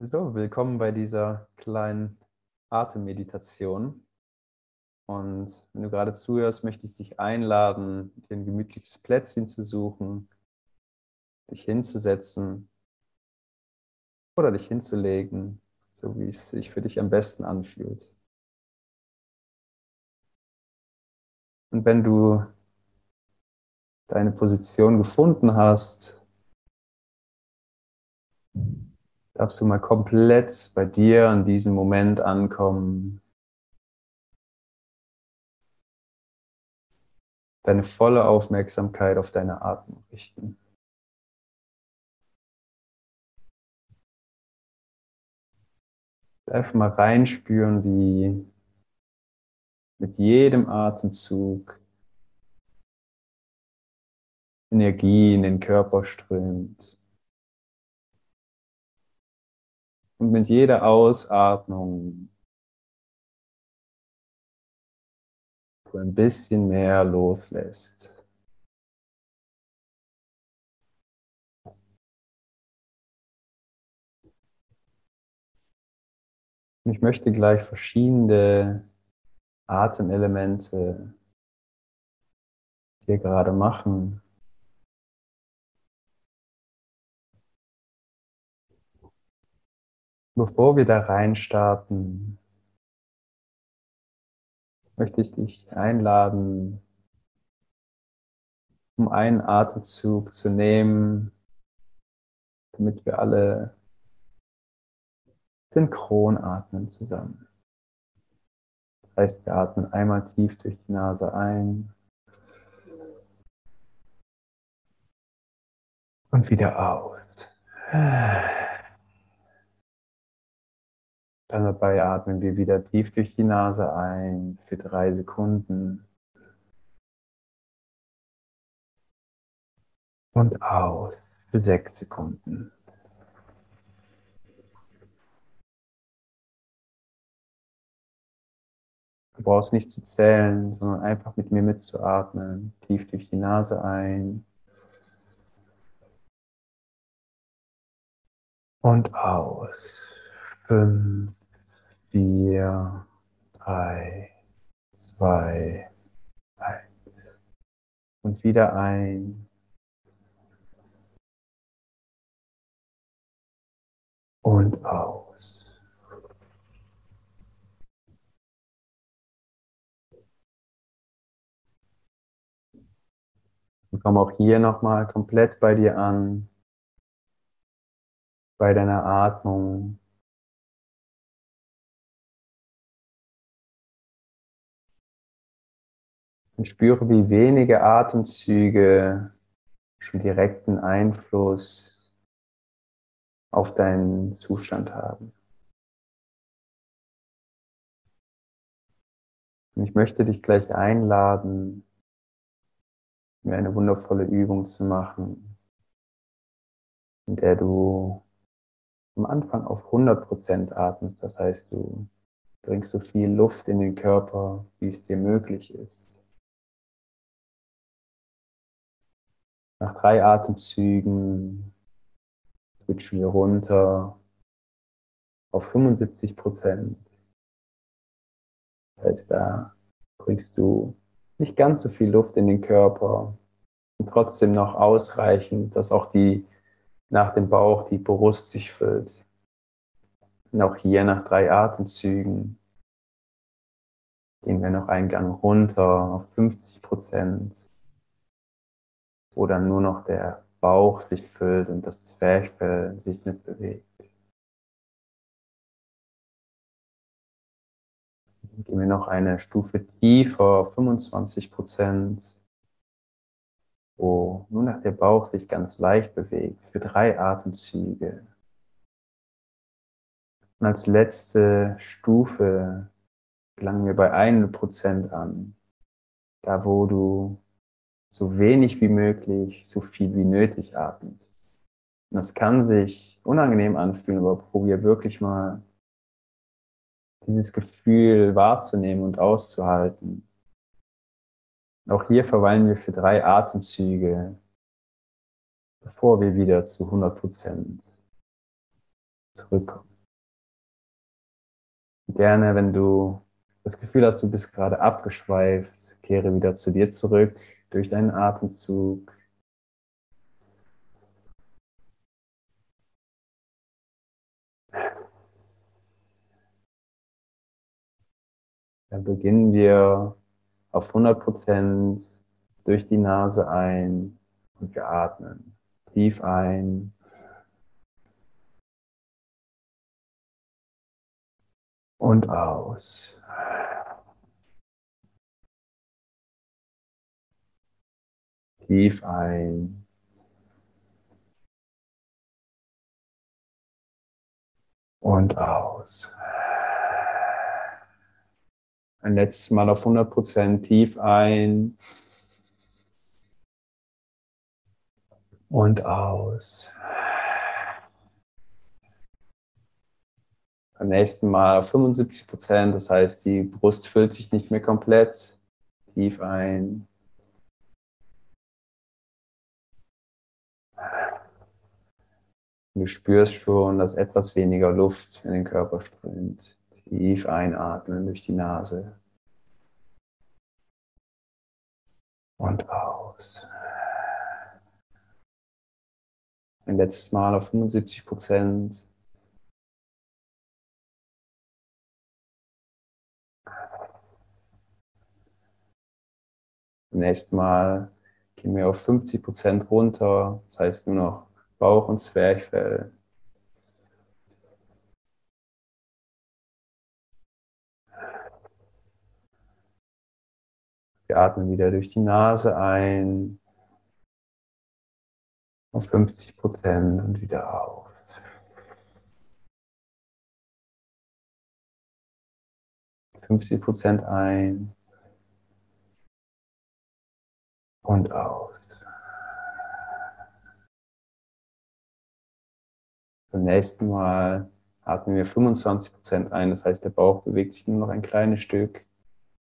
So, willkommen bei dieser kleinen Atemmeditation. Und wenn du gerade zuhörst, möchte ich dich einladen, dir ein gemütliches Plätzchen zu suchen, dich hinzusetzen oder dich hinzulegen, so wie es sich für dich am besten anfühlt. Und wenn du deine Position gefunden hast, darfst du mal komplett bei dir an diesem Moment ankommen. Deine volle Aufmerksamkeit auf deine Atmung richten. Einfach mal reinspüren, wie mit jedem Atemzug Energie in den Körper strömt. Und mit jeder Ausatmung du ein bisschen mehr loslässt. Ich möchte gleich verschiedene Atemelemente hier gerade machen. Bevor wir da reinstarten, möchte ich dich einladen, um einen Atemzug zu nehmen, damit wir alle synchron atmen zusammen. Das heißt, wir atmen einmal tief durch die Nase ein und wieder aus. Dabei atmen wir wieder tief durch die Nase ein für drei Sekunden. Und aus für sechs Sekunden. Du brauchst nicht zu zählen, sondern einfach mit mir mitzuatmen. Tief durch die Nase ein. Und aus. Fünf, vier, drei, zwei, eins. Und wieder ein. Und aus. Und komm auch hier nochmal komplett bei dir an, bei deiner Atmung. Und spüre, wie wenige Atemzüge schon direkten Einfluss auf deinen Zustand haben. Und ich möchte dich gleich einladen, mir eine wundervolle Übung zu machen, in der du am Anfang auf 100% atmest. Das heißt, du bringst so viel Luft in den Körper, wie es dir möglich ist. Nach drei Atemzügen switchen wir runter auf 75 Prozent. Das heißt, da bringst du nicht ganz so viel Luft in den Körper und trotzdem noch ausreichend, dass auch die nach dem Bauch die Brust sich füllt. Und auch hier nach drei Atemzügen gehen wir noch einen Gang runter auf 50 Prozent wo dann nur noch der Bauch sich füllt und das Zwerchfell sich nicht bewegt. Dann gehen wir noch eine Stufe tiefer, 25 Prozent, wo nur noch der Bauch sich ganz leicht bewegt, für drei Atemzüge. Und als letzte Stufe gelangen wir bei 1% an, da wo du so wenig wie möglich, so viel wie nötig atmest. Und das kann sich unangenehm anfühlen, aber probier wirklich mal dieses Gefühl wahrzunehmen und auszuhalten. Auch hier verweilen wir für drei Atemzüge, bevor wir wieder zu 100 Prozent zurückkommen. Gerne, wenn du das Gefühl hast, du bist gerade abgeschweift, kehre wieder zu dir zurück durch deinen Atemzug. Dann beginnen wir auf 100% durch die Nase ein und wir atmen tief ein. Und aus. Tief ein. Und aus. Ein letztes Mal auf 100% tief ein und aus. Beim nächsten Mal auf 75%, das heißt, die Brust füllt sich nicht mehr komplett. Tief ein. Du spürst schon, dass etwas weniger Luft in den Körper strömt. Tief einatmen durch die Nase. Und aus. Ein letztes Mal auf 75 Prozent. Beim Mal gehen wir auf 50 Prozent runter. Das heißt nur noch Bauch und Zwerchfell. Wir atmen wieder durch die Nase ein auf 50 Prozent und wieder auf. Fünfzig Prozent ein und aus. Beim nächsten Mal atmen wir 25 Prozent ein, das heißt, der Bauch bewegt sich nur noch ein kleines Stück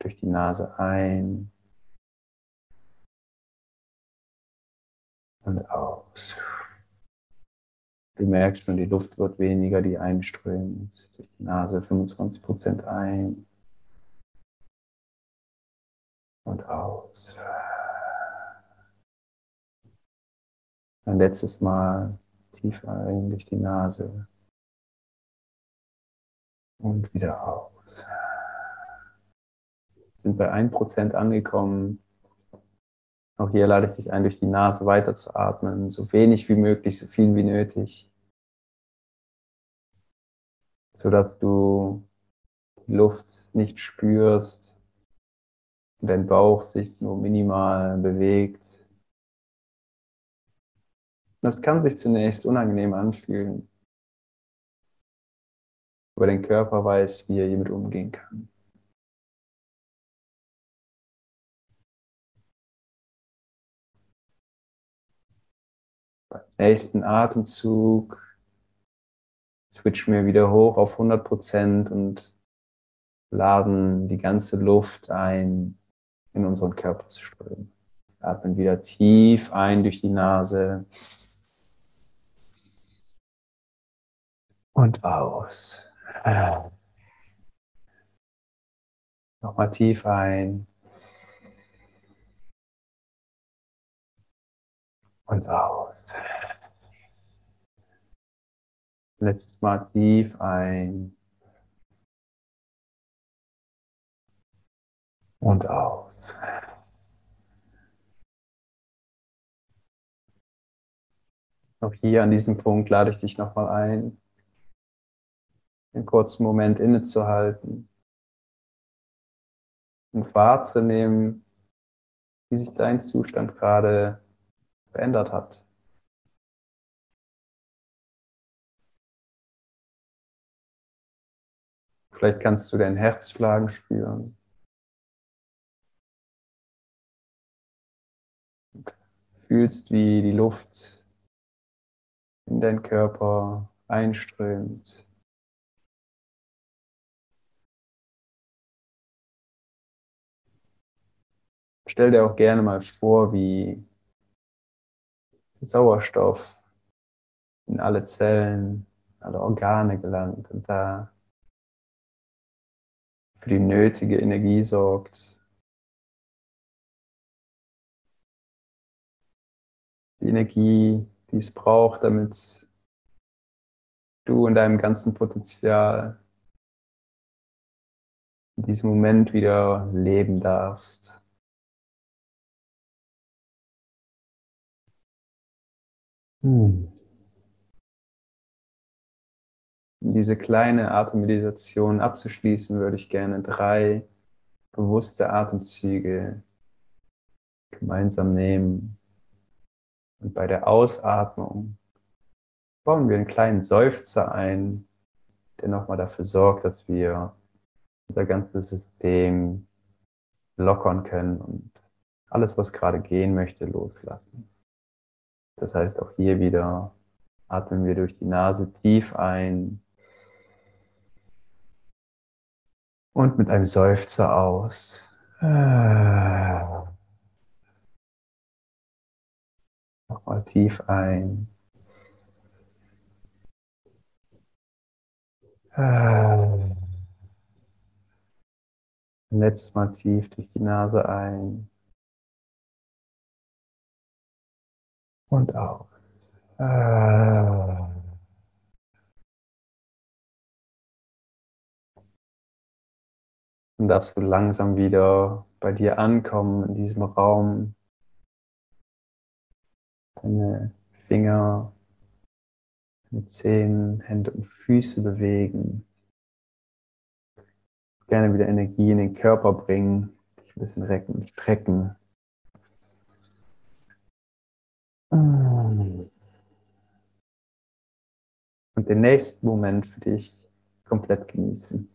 durch die Nase ein und aus. Du merkst schon, die Luft wird weniger, die einströmt. Durch die Nase 25% ein und aus. Ein letztes Mal tief ein durch die Nase und wieder aus. Sind bei 1% angekommen. Auch hier lade ich dich ein, durch die Nase weiter zu atmen, so wenig wie möglich, so viel wie nötig, sodass du die Luft nicht spürst und dein Bauch sich nur minimal bewegt. Das kann sich zunächst unangenehm anfühlen, aber dein Körper weiß, wie er hiermit umgehen kann. nächsten Atemzug switchen wir wieder hoch auf 100% und laden die ganze Luft ein, in unseren Körper zu strömen. Atmen wieder tief ein durch die Nase und aus. Nochmal tief ein und aus. Letztes Mal tief ein und aus. Auch hier an diesem Punkt lade ich dich nochmal ein, einen kurzen Moment innezuhalten und wahrzunehmen, wie sich dein Zustand gerade verändert hat. Vielleicht kannst du dein Herzschlagen spüren. Fühlst, wie die Luft in deinen Körper einströmt. Stell dir auch gerne mal vor, wie Sauerstoff in alle Zellen alle Organe gelangt und da für die nötige Energie sorgt. Die Energie, die es braucht, damit du in deinem ganzen Potenzial in diesem Moment wieder leben darfst. Um diese kleine Atemmeditation abzuschließen, würde ich gerne drei bewusste Atemzüge gemeinsam nehmen. Und bei der Ausatmung bauen wir einen kleinen Seufzer ein, der nochmal dafür sorgt, dass wir unser ganzes System lockern können und alles, was gerade gehen möchte, loslassen. Das heißt, auch hier wieder atmen wir durch die Nase tief ein und mit einem Seufzer aus. Nochmal tief ein. Letztes Mal tief durch die Nase ein. Und aus. Dann darfst du langsam wieder bei dir ankommen in diesem Raum. Deine Finger, deine Zehen, Hände und Füße bewegen gerne wieder Energie in den Körper bringen, dich ein bisschen recken strecken. Und den nächsten Moment für dich komplett genießen.